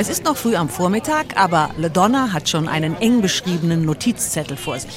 Es ist noch früh am Vormittag, aber LaDonna hat schon einen eng beschriebenen Notizzettel vor sich.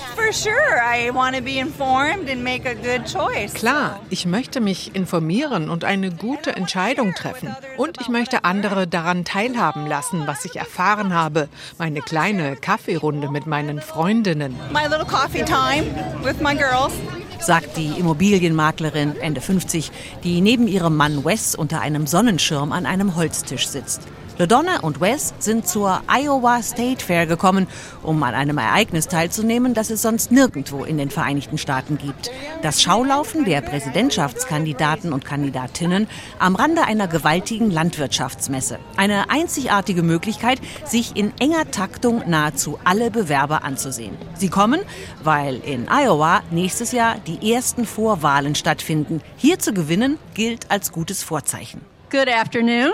Klar, ich möchte mich informieren und eine gute Entscheidung treffen. Und ich möchte andere daran teilhaben lassen, was ich erfahren habe. Meine kleine Kaffeerunde mit meinen Freundinnen. My little coffee time with my girls sagt die Immobilienmaklerin Ende 50, die neben ihrem Mann Wes unter einem Sonnenschirm an einem Holztisch sitzt. LaDonna und Wes sind zur Iowa State Fair gekommen, um an einem Ereignis teilzunehmen, das es sonst nirgendwo in den Vereinigten Staaten gibt. Das Schaulaufen der Präsidentschaftskandidaten und Kandidatinnen am Rande einer gewaltigen Landwirtschaftsmesse. Eine einzigartige Möglichkeit, sich in enger Taktung nahezu alle Bewerber anzusehen. Sie kommen, weil in Iowa nächstes Jahr die ersten Vorwahlen stattfinden. Hier zu gewinnen gilt als gutes Vorzeichen. Good afternoon.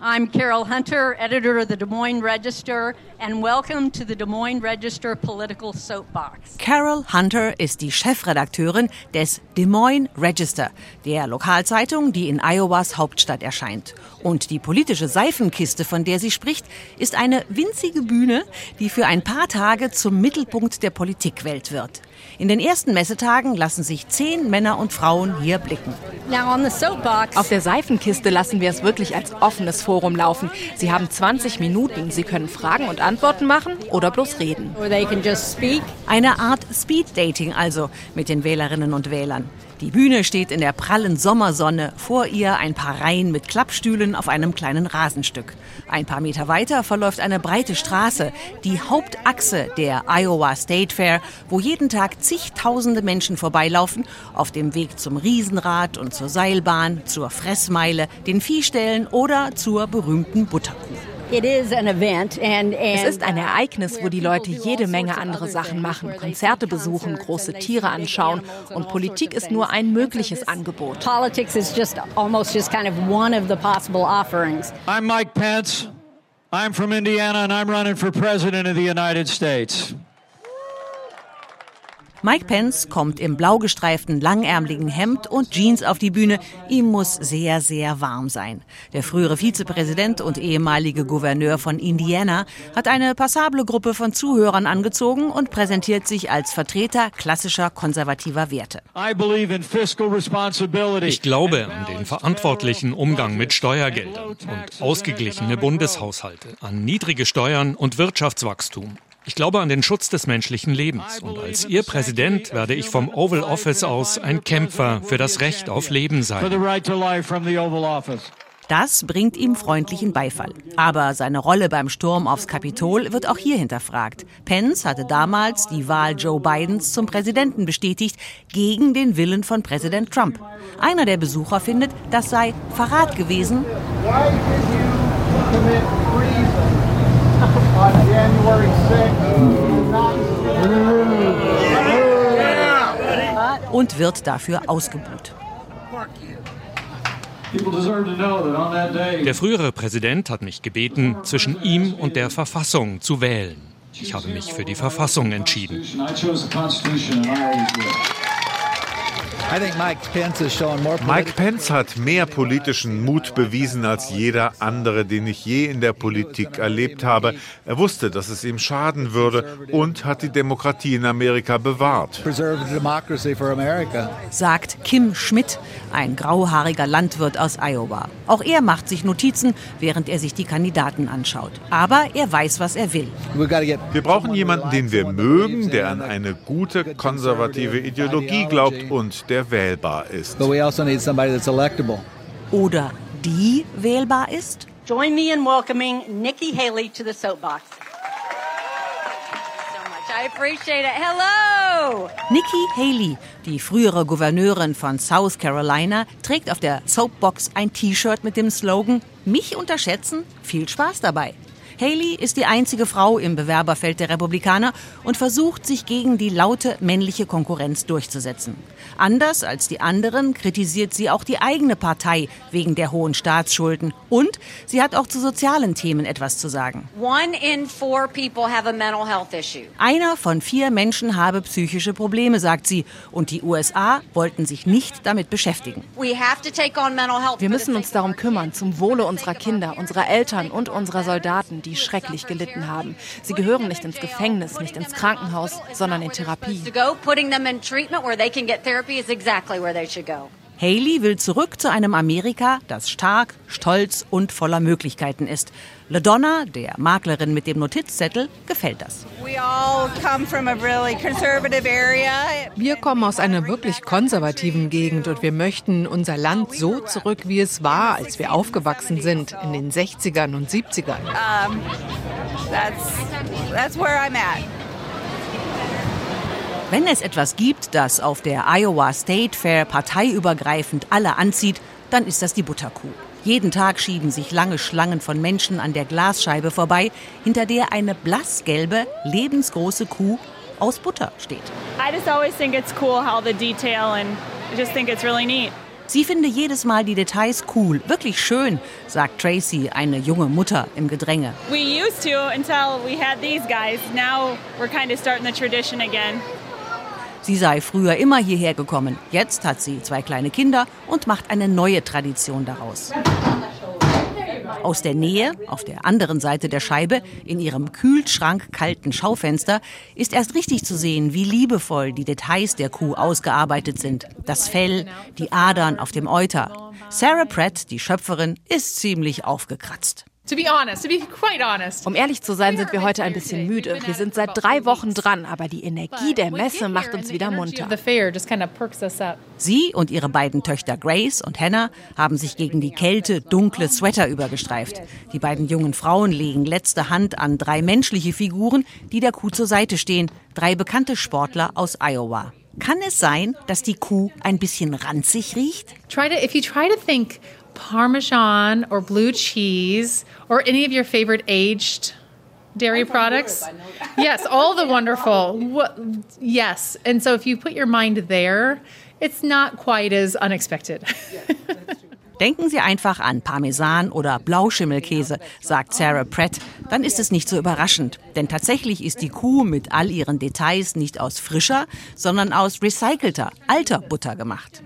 I'm Carol Hunter, editor of the Des Moines Register, and welcome to the Des Moines Register Political Soapbox. Carol Hunter ist die Chefredakteurin des Des Moines Register, der Lokalzeitung, die in Iowas Hauptstadt erscheint. Und die politische Seifenkiste, von der sie spricht, ist eine winzige Bühne, die für ein paar Tage zum Mittelpunkt der Politikwelt wird. In den ersten Messetagen lassen sich zehn Männer und Frauen hier blicken. Auf der Seifenkiste lassen wir es wirklich als offenes Forum laufen. Sie haben 20 Minuten. Sie können Fragen und Antworten machen oder bloß reden. Eine Art Speed-Dating also mit den Wählerinnen und Wählern. Die Bühne steht in der prallen Sommersonne, vor ihr ein paar Reihen mit Klappstühlen auf einem kleinen Rasenstück. Ein paar Meter weiter verläuft eine breite Straße, die Hauptachse der Iowa State Fair, wo jeden Tag zigtausende Menschen vorbeilaufen, auf dem Weg zum Riesenrad und zur Seilbahn, zur Fressmeile, den Viehställen oder zur berühmten Butterkuh. Es ist ein Ereignis, wo die Leute jede Menge andere Sachen machen, Konzerte besuchen, große Tiere anschauen und Politik ist nur ein mögliches Angebot. Politics is just almost just kind of one of the possible offerings. I'm Mike Pence. I'm from Indiana and I'm running for president of the United States. Mike Pence kommt im blau gestreiften, langärmeligen Hemd und Jeans auf die Bühne. Ihm muss sehr, sehr warm sein. Der frühere Vizepräsident und ehemalige Gouverneur von Indiana hat eine passable Gruppe von Zuhörern angezogen und präsentiert sich als Vertreter klassischer konservativer Werte. Ich glaube an den verantwortlichen Umgang mit Steuergeldern und ausgeglichene Bundeshaushalte, an niedrige Steuern und Wirtschaftswachstum. Ich glaube an den Schutz des menschlichen Lebens und als Ihr Präsident werde ich vom Oval Office aus ein Kämpfer für das Recht auf Leben sein. Das bringt ihm freundlichen Beifall. Aber seine Rolle beim Sturm aufs Kapitol wird auch hier hinterfragt. Pence hatte damals die Wahl Joe Bidens zum Präsidenten bestätigt, gegen den Willen von Präsident Trump. Einer der Besucher findet, das sei Verrat gewesen. Und wird dafür ausgebuht. Der frühere Präsident hat mich gebeten, zwischen ihm und der Verfassung zu wählen. Ich habe mich für die Verfassung entschieden. Mike Pence hat mehr politischen Mut bewiesen als jeder andere, den ich je in der Politik erlebt habe. Er wusste, dass es ihm schaden würde und hat die Demokratie in Amerika bewahrt. Sagt Kim Schmidt, ein grauhaariger Landwirt aus Iowa. Auch er macht sich Notizen, während er sich die Kandidaten anschaut. Aber er weiß, was er will. Wir brauchen jemanden, den wir mögen, der an eine gute konservative Ideologie glaubt und der der wählbar ist. Also Oder die wählbar ist? Join me in welcoming Nikki Haley to the soapbox. I appreciate it. Hello! Nikki Haley, die frühere Gouverneurin von South Carolina, trägt auf der Soapbox ein T-Shirt mit dem Slogan Mich unterschätzen, viel Spaß dabei. Haley ist die einzige Frau im Bewerberfeld der Republikaner und versucht, sich gegen die laute männliche Konkurrenz durchzusetzen. Anders als die anderen kritisiert sie auch die eigene Partei wegen der hohen Staatsschulden und sie hat auch zu sozialen Themen etwas zu sagen. Einer von vier Menschen habe psychische Probleme, sagt sie, und die USA wollten sich nicht damit beschäftigen. Wir müssen uns darum kümmern, zum Wohle unserer Kinder, unserer Eltern und unserer Soldaten, die schrecklich gelitten haben. Sie gehören nicht ins Gefängnis, nicht ins Krankenhaus, sondern in Therapie. Haley will zurück zu einem Amerika, das stark, stolz und voller Möglichkeiten ist. LaDonna, der Maklerin mit dem Notizzettel, gefällt das. Wir kommen aus einer wirklich konservativen Gegend und wir möchten unser Land so zurück, wie es war, als wir aufgewachsen sind, in den 60ern und 70ern. Um, that's, that's where I'm at. Wenn es etwas gibt, das auf der Iowa State Fair parteiübergreifend alle anzieht, dann ist das die Butterkuh. Jeden Tag schieben sich lange Schlangen von Menschen an der Glasscheibe vorbei, hinter der eine blassgelbe, lebensgroße Kuh aus Butter steht. Sie finde jedes Mal die Details cool, wirklich schön, sagt Tracy, eine junge Mutter im Gedränge. We used to until we had these guys. Now we're kind of starting the tradition again. Sie sei früher immer hierher gekommen. Jetzt hat sie zwei kleine Kinder und macht eine neue Tradition daraus. Aus der Nähe, auf der anderen Seite der Scheibe, in ihrem kühlschrankkalten Schaufenster, ist erst richtig zu sehen, wie liebevoll die Details der Kuh ausgearbeitet sind. Das Fell, die Adern auf dem Euter. Sarah Pratt, die Schöpferin, ist ziemlich aufgekratzt. Um ehrlich zu sein, sind wir heute ein bisschen müde. Wir sind seit drei Wochen dran, aber die Energie der Messe macht uns wieder munter. Sie und ihre beiden Töchter Grace und Hannah haben sich gegen die Kälte dunkle Sweater übergestreift. Die beiden jungen Frauen legen letzte Hand an drei menschliche Figuren, die der Kuh zur Seite stehen. Drei bekannte Sportler aus Iowa. Kann es sein, dass die Kuh ein bisschen ranzig riecht? Try to, if you try to think Parmesan or blue cheese or any of your favorite aged dairy products. yes, all the wonderful. What, yes. And so if you put your mind there, it's not quite as unexpected. Denken Sie einfach an Parmesan oder Blauschimmelkäse, sagt Sarah Pratt. Dann ist es nicht so überraschend. Denn tatsächlich ist die Kuh mit all ihren Details nicht aus frischer, sondern aus recycelter, alter Butter gemacht.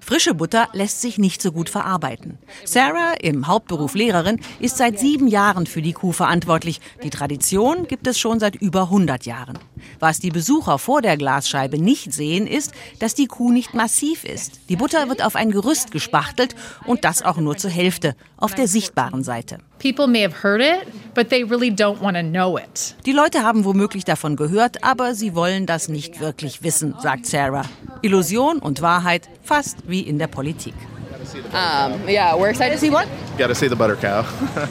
Frische Butter lässt sich nicht so gut verarbeiten. Sarah, im Hauptberuf Lehrerin, ist seit sieben Jahren für die Kuh verantwortlich. Die Tradition gibt es schon seit über 100 Jahren. Was die Besucher vor der Glasscheibe nicht sehen, ist, dass die Kuh nicht massiv ist. Die Butter wird auf ein Gerüst gespachtelt und das auch nur zur Hälfte, auf der sichtbaren Seite. Die Leute haben womöglich davon gehört, aber sie wollen das nicht wirklich wissen, sagt Sarah. Illusion und Wahrheit fast wie in der Politik. Um, yeah, we're excited to see what? Gotta see the butter cow.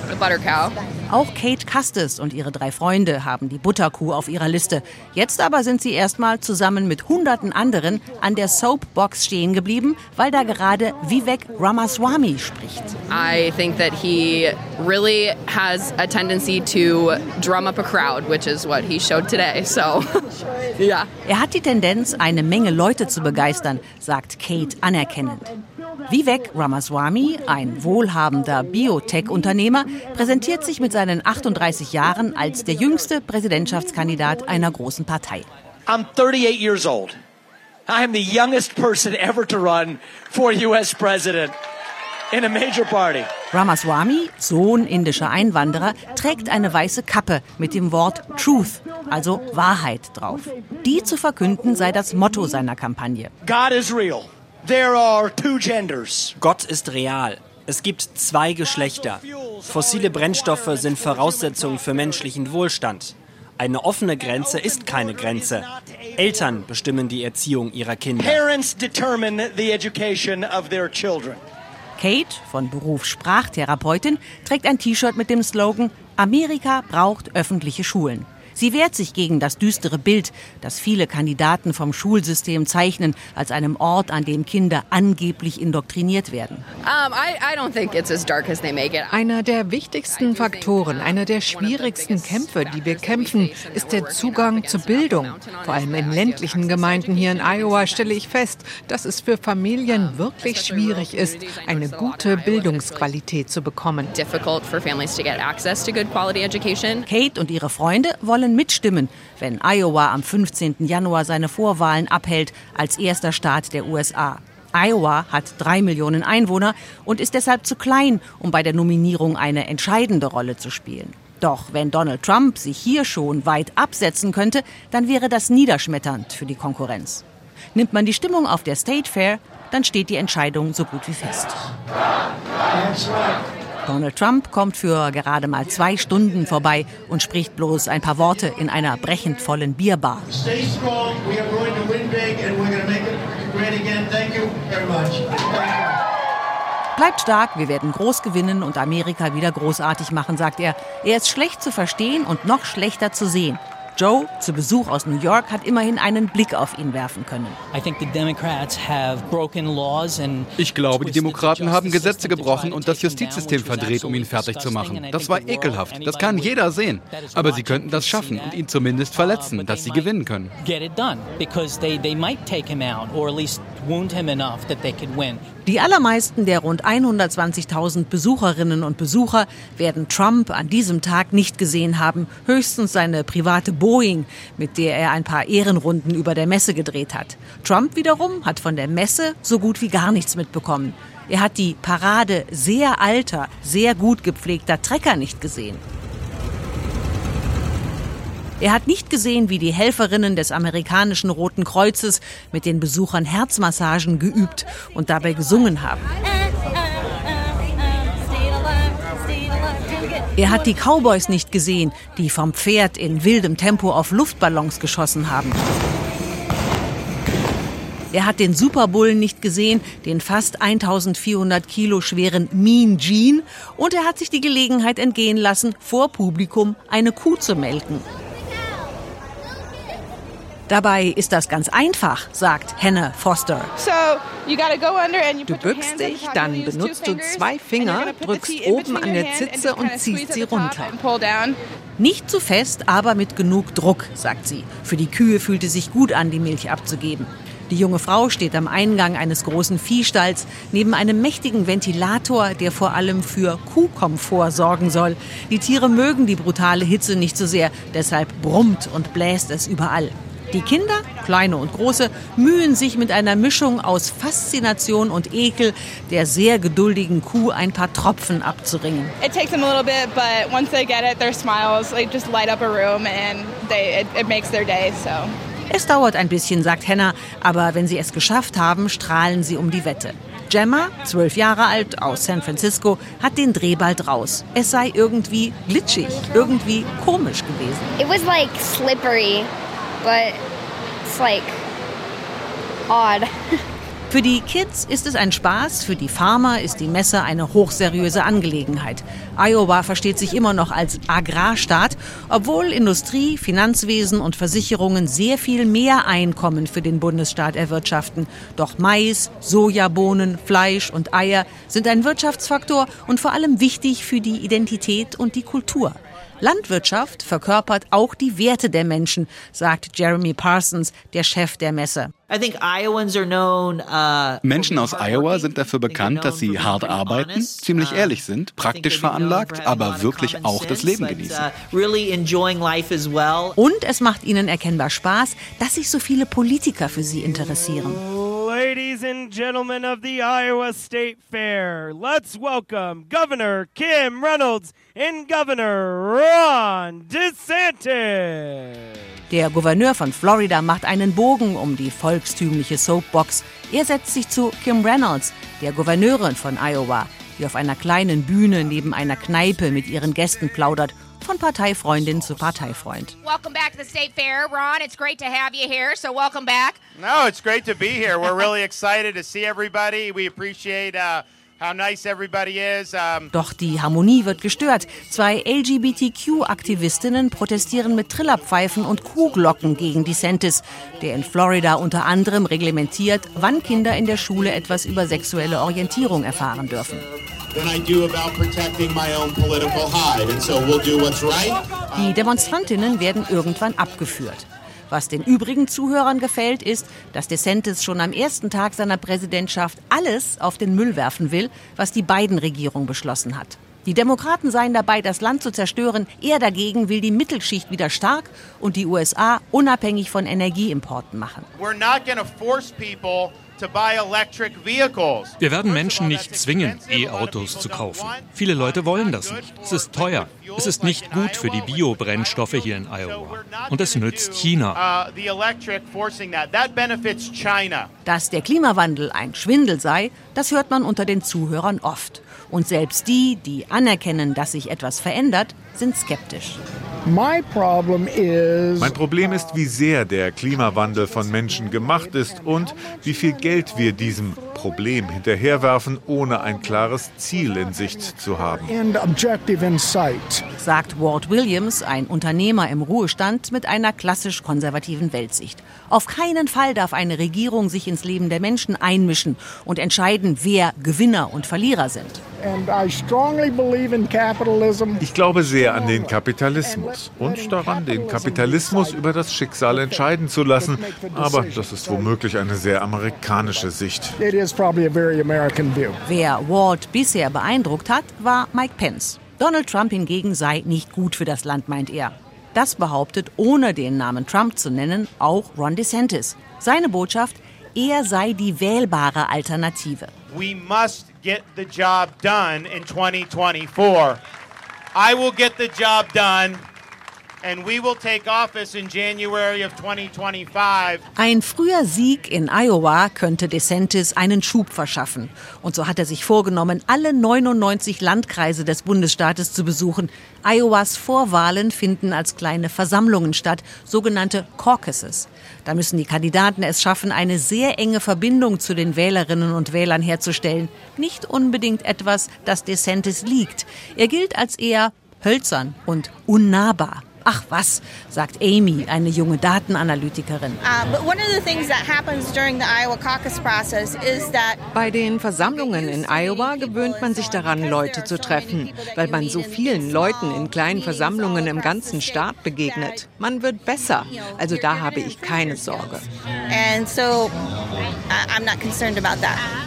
the butter cow. Auch Kate Custis und ihre drei Freunde haben die Butterkuh auf ihrer Liste. Jetzt aber sind sie erstmal zusammen mit hunderten anderen an der Soapbox stehen geblieben, weil da gerade Vivek Ramaswamy spricht. I think that he really has a tendency to drum up a crowd, which is what he showed today. So, yeah. Er hat die Tendenz, eine Menge Leute zu begeistern, sagt Kate anerkennend. Vivek Ramaswamy, ein wohlhabender Biotech-Unternehmer, präsentiert sich mit seinen 38 Jahren als der jüngste Präsidentschaftskandidat einer großen Partei. I'm 38 years old. I am the youngest person ever to run for US president. In a major party. Ramaswamy, Sohn indischer Einwanderer, trägt eine weiße Kappe mit dem Wort Truth, also Wahrheit drauf. Die zu verkünden sei das Motto seiner Kampagne. God is real. There are two genders. Gott ist real. Es gibt zwei Geschlechter. Fossile Brennstoffe sind Voraussetzungen für menschlichen Wohlstand. Eine offene Grenze ist keine Grenze. Eltern bestimmen die Erziehung ihrer Kinder. Parents determine the education of their children. Kate, von Beruf Sprachtherapeutin, trägt ein T-Shirt mit dem Slogan Amerika braucht öffentliche Schulen. Sie wehrt sich gegen das düstere Bild, das viele Kandidaten vom Schulsystem zeichnen, als einem Ort, an dem Kinder angeblich indoktriniert werden. Einer der wichtigsten Faktoren, einer der schwierigsten Kämpfe, die wir kämpfen, ist der Zugang zur Bildung. Vor allem in ländlichen Gemeinden hier in Iowa stelle ich fest, dass es für Familien wirklich schwierig ist, eine gute Bildungsqualität zu bekommen. Kate und ihre Freunde wollen mitstimmen, wenn Iowa am 15. Januar seine Vorwahlen abhält als erster Staat der USA. Iowa hat drei Millionen Einwohner und ist deshalb zu klein, um bei der Nominierung eine entscheidende Rolle zu spielen. Doch wenn Donald Trump sich hier schon weit absetzen könnte, dann wäre das niederschmetternd für die Konkurrenz. Nimmt man die Stimmung auf der State Fair, dann steht die Entscheidung so gut wie fest. Donald Trump kommt für gerade mal zwei Stunden vorbei und spricht bloß ein paar Worte in einer brechend vollen Bierbar. Bleibt stark, wir werden groß gewinnen und Amerika wieder großartig machen, sagt er. Er ist schlecht zu verstehen und noch schlechter zu sehen. Joe, zu Besuch aus New York, hat immerhin einen Blick auf ihn werfen können. Ich glaube, die Demokraten haben Gesetze gebrochen und das Justizsystem verdreht, um ihn fertig zu machen. Das war ekelhaft. Das kann jeder sehen. Aber sie könnten das schaffen und ihn zumindest verletzen, dass sie gewinnen können. Die allermeisten der rund 120.000 Besucherinnen und Besucher werden Trump an diesem Tag nicht gesehen haben, höchstens seine private Boeing, mit der er ein paar Ehrenrunden über der Messe gedreht hat. Trump wiederum hat von der Messe so gut wie gar nichts mitbekommen. Er hat die Parade sehr alter, sehr gut gepflegter Trecker nicht gesehen. Er hat nicht gesehen, wie die Helferinnen des amerikanischen Roten Kreuzes mit den Besuchern Herzmassagen geübt und dabei gesungen haben. Er hat die Cowboys nicht gesehen, die vom Pferd in wildem Tempo auf Luftballons geschossen haben. Er hat den Superbullen nicht gesehen, den fast 1400 Kilo schweren Mean Gene, und er hat sich die Gelegenheit entgehen lassen, vor Publikum eine Kuh zu melken. Dabei ist das ganz einfach, sagt Hannah Foster. Du bückst dich, dann benutzt du zwei Finger, drückst oben an der Zitze und ziehst sie runter. Nicht zu fest, aber mit genug Druck, sagt sie. Für die Kühe fühlt es sich gut an, die Milch abzugeben. Die junge Frau steht am Eingang eines großen Viehstalls neben einem mächtigen Ventilator, der vor allem für Kuhkomfort sorgen soll. Die Tiere mögen die brutale Hitze nicht so sehr, deshalb brummt und bläst es überall. Die Kinder, kleine und große, mühen sich mit einer Mischung aus Faszination und Ekel der sehr geduldigen Kuh ein paar Tropfen abzuringen. It takes them a little bit, but once they get it, their smiles like just light up a room and they it, it makes their day. So. Es dauert ein bisschen, sagt Hannah, aber wenn sie es geschafft haben, strahlen sie um die Wette. Gemma, zwölf Jahre alt, aus San Francisco, hat den Dreh bald raus. Es sei irgendwie glitschig, irgendwie komisch gewesen. It was like slippery but it's like odd. Für die Kids ist es ein Spaß, für die Farmer ist die Messe eine hochseriöse Angelegenheit. Iowa versteht sich immer noch als Agrarstaat, obwohl Industrie, Finanzwesen und Versicherungen sehr viel mehr Einkommen für den Bundesstaat erwirtschaften. Doch Mais, Sojabohnen, Fleisch und Eier sind ein Wirtschaftsfaktor und vor allem wichtig für die Identität und die Kultur. Landwirtschaft verkörpert auch die Werte der Menschen, sagt Jeremy Parsons, der Chef der Messe. Uh, Menschen aus Iowa sind dafür bekannt, dass sie hart arbeiten, ziemlich uh, ehrlich sind, praktisch veranlagt, aber wirklich auch das Leben genießen. Uh, Und es macht ihnen erkennbar Spaß, dass sich so viele Politiker für sie interessieren. Ladies and gentlemen of the Iowa State Fair, let's welcome Governor Kim Reynolds and Governor Ron DeSantis. Der Gouverneur von Florida macht einen Bogen um die volkstümliche Soapbox. Er setzt sich zu Kim Reynolds, der Gouverneurin von Iowa, die auf einer kleinen Bühne neben einer Kneipe mit ihren Gästen plaudert von Parteifreundin zu Parteifreund. Welcome back to the State Fair, Ron. It's great to have you here, so welcome back. No, it's great to be here. We're really excited to see everybody. We appreciate uh, Doch die Harmonie wird gestört. Zwei LGBTQ-Aktivistinnen protestieren mit Trillerpfeifen und Kuhglocken gegen DeSantis, der in Florida unter anderem reglementiert, wann Kinder in der Schule etwas über sexuelle Orientierung erfahren dürfen. Die Demonstrantinnen werden irgendwann abgeführt. Was den übrigen Zuhörern gefällt, ist, dass DeSantis schon am ersten Tag seiner Präsidentschaft alles auf den Müll werfen will, was die Biden-Regierung beschlossen hat. Die Demokraten seien dabei, das Land zu zerstören. Er dagegen will die Mittelschicht wieder stark und die USA unabhängig von Energieimporten machen. We're not force people wir werden Menschen nicht zwingen, E-Autos zu kaufen. Viele Leute wollen das nicht. Es ist teuer. Es ist nicht gut für die Biobrennstoffe hier in Iowa. Und es nützt China. Uh, Dass der Klimawandel ein Schwindel sei, das hört man unter den Zuhörern oft. Und selbst die, die anerkennen, dass sich etwas verändert, sind skeptisch. Mein Problem ist, wie sehr der Klimawandel von Menschen gemacht ist und wie viel Geld wir diesem Problem hinterherwerfen, ohne ein klares Ziel in Sicht zu haben. Sagt Walt Williams, ein Unternehmer im Ruhestand mit einer klassisch konservativen Weltsicht. Auf keinen Fall darf eine Regierung sich ins Leben der Menschen einmischen und entscheiden, wer Gewinner und Verlierer sind. Ich glaube sehr an den Kapitalismus und daran, den Kapitalismus über das Schicksal entscheiden zu lassen. Aber das ist womöglich eine sehr amerikanische Sicht. Wer Walt bisher beeindruckt hat, war Mike Pence. Donald Trump hingegen sei nicht gut für das Land, meint er. Das behauptet, ohne den Namen Trump zu nennen, auch Ron DeSantis. Seine Botschaft, er sei die wählbare Alternative. We must get the job done in 2024. I will get the job done Ein früher Sieg in Iowa könnte DeSantis einen Schub verschaffen. Und so hat er sich vorgenommen, alle 99 Landkreise des Bundesstaates zu besuchen. Iowas Vorwahlen finden als kleine Versammlungen statt, sogenannte Caucuses. Da müssen die Kandidaten es schaffen, eine sehr enge Verbindung zu den Wählerinnen und Wählern herzustellen. Nicht unbedingt etwas, das DeSantis liegt. Er gilt als eher hölzern und unnahbar. Ach was, sagt Amy, eine junge Datenanalytikerin. Uh, Bei den Versammlungen in Iowa gewöhnt man sich daran, Leute zu treffen, weil man so vielen Leuten in kleinen Versammlungen im ganzen Staat begegnet. Man wird besser, also da habe ich keine Sorge.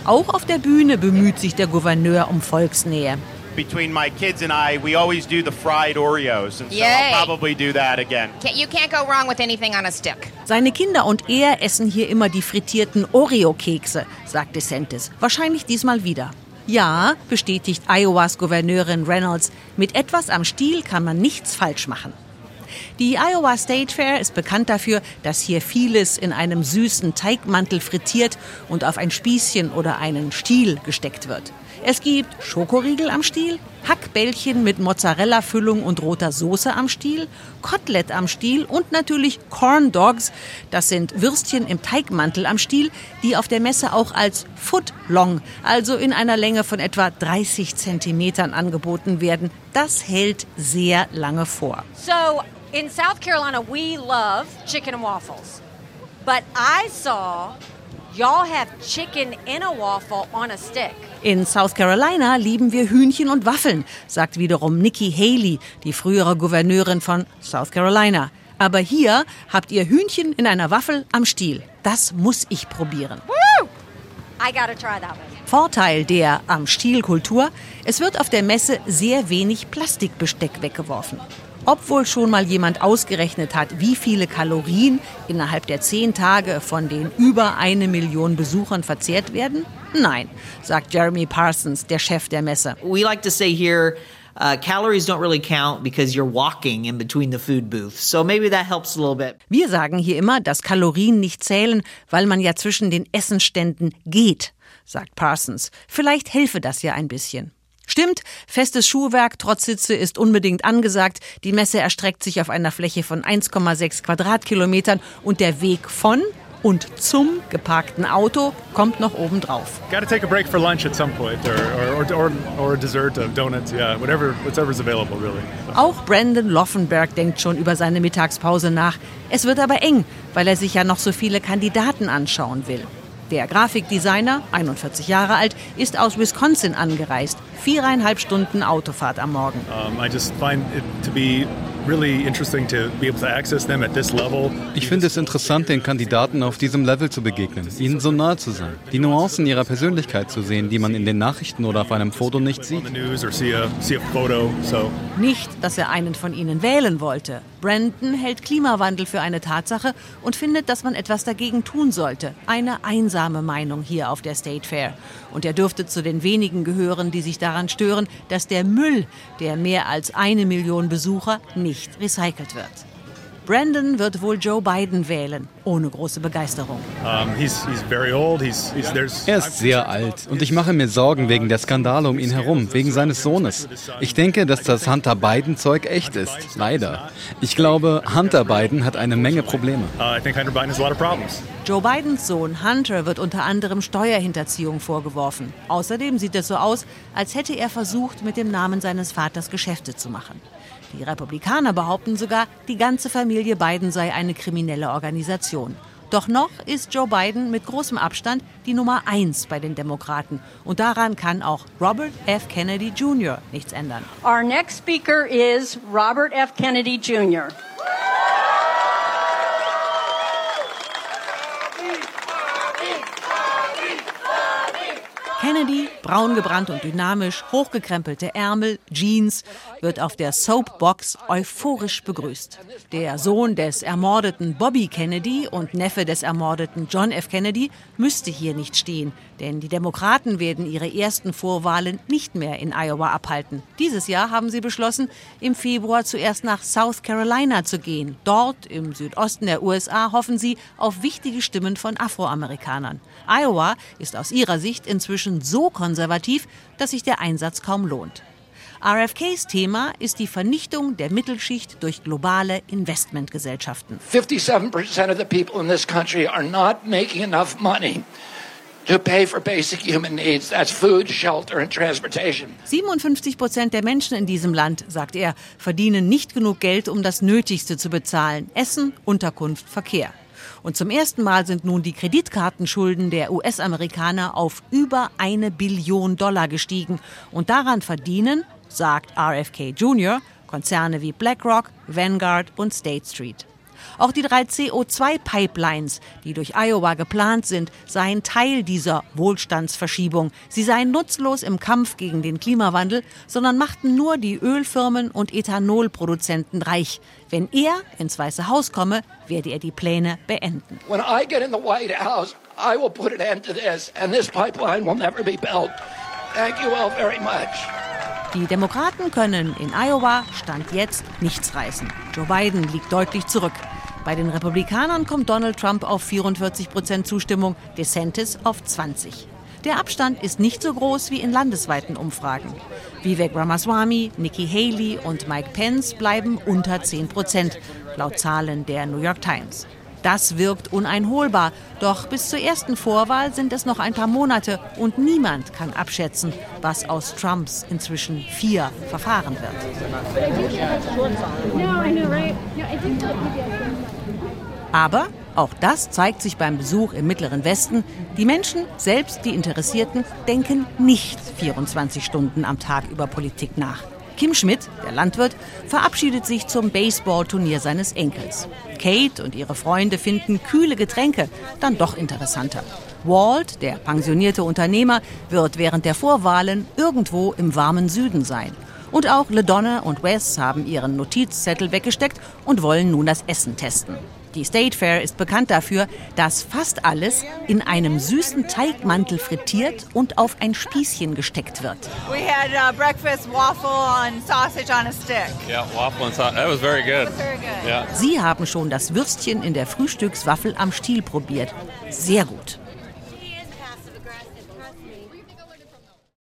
Auch auf der Bühne bemüht sich der Gouverneur um Volksnähe between my kids and I, we always do the fried Oreos, and so Yay. I'll probably do that again. You can't go wrong with anything on a stick. Seine Kinder und er essen hier immer die frittierten Oreo-Kekse, sagt DeSantis. Wahrscheinlich diesmal wieder. Ja, bestätigt Iowas Gouverneurin Reynolds, mit etwas am Stiel kann man nichts falsch machen. Die Iowa State Fair ist bekannt dafür, dass hier vieles in einem süßen Teigmantel frittiert und auf ein Spießchen oder einen Stiel gesteckt wird. Es gibt Schokoriegel am Stiel, Hackbällchen mit Mozzarella-Füllung und roter Soße am Stiel, Kotelett am Stiel und natürlich Corn Dogs. Das sind Würstchen im Teigmantel am Stiel, die auf der Messe auch als Foot Long, also in einer Länge von etwa 30 Zentimetern angeboten werden. Das hält sehr lange vor. So, in South Carolina we love chicken and waffles. But I saw y'all have chicken in a waffle on a stick. In South Carolina lieben wir Hühnchen und Waffeln, sagt wiederum Nikki Haley, die frühere Gouverneurin von South Carolina. Aber hier habt ihr Hühnchen in einer Waffel am Stiel. Das muss ich probieren. Vorteil der am Stiel-Kultur, es wird auf der Messe sehr wenig Plastikbesteck weggeworfen. Ob wohl schon mal jemand ausgerechnet hat, wie viele Kalorien innerhalb der zehn Tage von den über eine Million Besuchern verzehrt werden? Nein, sagt Jeremy Parsons, der Chef der Messe. We like to say here Uh, calories don't really count because you're walking in between the food booths. So maybe that helps a little bit. Wir sagen hier immer, dass Kalorien nicht zählen, weil man ja zwischen den Essenständen geht, sagt Parsons. Vielleicht helfe das ja ein bisschen. Stimmt, festes Schuhwerk trotz Sitze ist unbedingt angesagt. Die Messe erstreckt sich auf einer Fläche von 1,6 Quadratkilometern und der Weg von Und zum geparkten Auto kommt noch obendrauf. Gotta take a break for lunch at some point or, or, or, or a dessert, a donuts, yeah, whatever, whatever's available really. Auch Brandon Loffenberg denkt schon über seine Mittagspause nach. Es wird aber eng, weil er sich ja noch so viele Kandidaten anschauen will. Der Grafikdesigner, 41 Jahre alt, ist aus Wisconsin angereist. Viereinhalb Stunden Autofahrt am Morgen. Um, Ich finde es interessant, den Kandidaten auf diesem Level zu begegnen, ihnen so nahe zu sein, die Nuancen ihrer Persönlichkeit zu sehen, die man in den Nachrichten oder auf einem Foto nicht sieht. Nicht, dass er einen von ihnen wählen wollte. Brandon hält Klimawandel für eine Tatsache und findet, dass man etwas dagegen tun sollte. Eine einsame Meinung hier auf der State Fair. Und er dürfte zu den wenigen gehören, die sich daran stören, dass der Müll der mehr als eine Million Besucher nicht recycelt wird. Brandon wird wohl Joe Biden wählen, ohne große Begeisterung. Er ist sehr alt und ich mache mir Sorgen wegen der Skandale um ihn herum, wegen seines Sohnes. Ich denke, dass das Hunter Biden-Zeug echt ist, leider. Ich glaube, Hunter Biden hat eine Menge Probleme. Uh, Joe Bidens Sohn Hunter wird unter anderem Steuerhinterziehung vorgeworfen. Außerdem sieht es so aus, als hätte er versucht, mit dem Namen seines Vaters Geschäfte zu machen. Die Republikaner behaupten sogar, die ganze Familie Biden sei eine kriminelle Organisation. Doch noch ist Joe Biden mit großem Abstand die Nummer eins bei den Demokraten. Und daran kann auch Robert F. Kennedy Jr. nichts ändern. Our next speaker is Robert F. Kennedy Jr. Kennedy, braun gebrannt und dynamisch, hochgekrempelte Ärmel, Jeans, wird auf der Soapbox euphorisch begrüßt. Der Sohn des ermordeten Bobby Kennedy und Neffe des ermordeten John F. Kennedy müsste hier nicht stehen, denn die Demokraten werden ihre ersten Vorwahlen nicht mehr in Iowa abhalten. Dieses Jahr haben sie beschlossen, im Februar zuerst nach South Carolina zu gehen. Dort, im Südosten der USA, hoffen sie auf wichtige Stimmen von Afroamerikanern. Iowa ist aus ihrer Sicht inzwischen so konservativ, dass sich der Einsatz kaum lohnt. RFKs Thema ist die Vernichtung der Mittelschicht durch globale Investmentgesellschaften. 57% of the people in this country are not making enough money 57 Prozent der Menschen in diesem Land, sagt er, verdienen nicht genug Geld, um das Nötigste zu bezahlen. Essen, Unterkunft, Verkehr. Und zum ersten Mal sind nun die Kreditkartenschulden der US-Amerikaner auf über eine Billion Dollar gestiegen. Und daran verdienen, sagt RFK Jr., Konzerne wie BlackRock, Vanguard und State Street. Auch die drei CO2-Pipelines, die durch Iowa geplant sind, seien Teil dieser Wohlstandsverschiebung. Sie seien nutzlos im Kampf gegen den Klimawandel, sondern machten nur die Ölfirmen und Ethanolproduzenten reich. Wenn er ins Weiße Haus komme, werde er die Pläne beenden. When I get in the White House, I will put an end to this and this pipeline will never be built. Thank you all very much. Die Demokraten können in Iowa Stand jetzt nichts reißen. Joe Biden liegt deutlich zurück. Bei den Republikanern kommt Donald Trump auf 44 Prozent Zustimmung, DeSantis auf 20. Der Abstand ist nicht so groß wie in landesweiten Umfragen. Vivek Ramaswamy, Nikki Haley und Mike Pence bleiben unter 10 Prozent, laut Zahlen der New York Times. Das wirkt uneinholbar. Doch bis zur ersten Vorwahl sind es noch ein paar Monate und niemand kann abschätzen, was aus Trumps inzwischen vier Verfahren wird. Aber auch das zeigt sich beim Besuch im Mittleren Westen. Die Menschen, selbst die Interessierten, denken nicht 24 Stunden am Tag über Politik nach. Kim Schmidt, der Landwirt, verabschiedet sich zum Baseballturnier seines Enkels. Kate und ihre Freunde finden kühle Getränke dann doch interessanter. Walt, der pensionierte Unternehmer, wird während der Vorwahlen irgendwo im warmen Süden sein. Und auch LeDonna und Wes haben ihren Notizzettel weggesteckt und wollen nun das Essen testen. Die State Fair ist bekannt dafür, dass fast alles in einem süßen Teigmantel frittiert und auf ein Spießchen gesteckt wird. We had uh, breakfast waffle and sausage on a stick. Yeah, waffle and sausage. That was very good. Was very good. Yeah. Sie haben schon das Würstchen in der Frühstückswaffel am Stiel probiert. Sehr gut.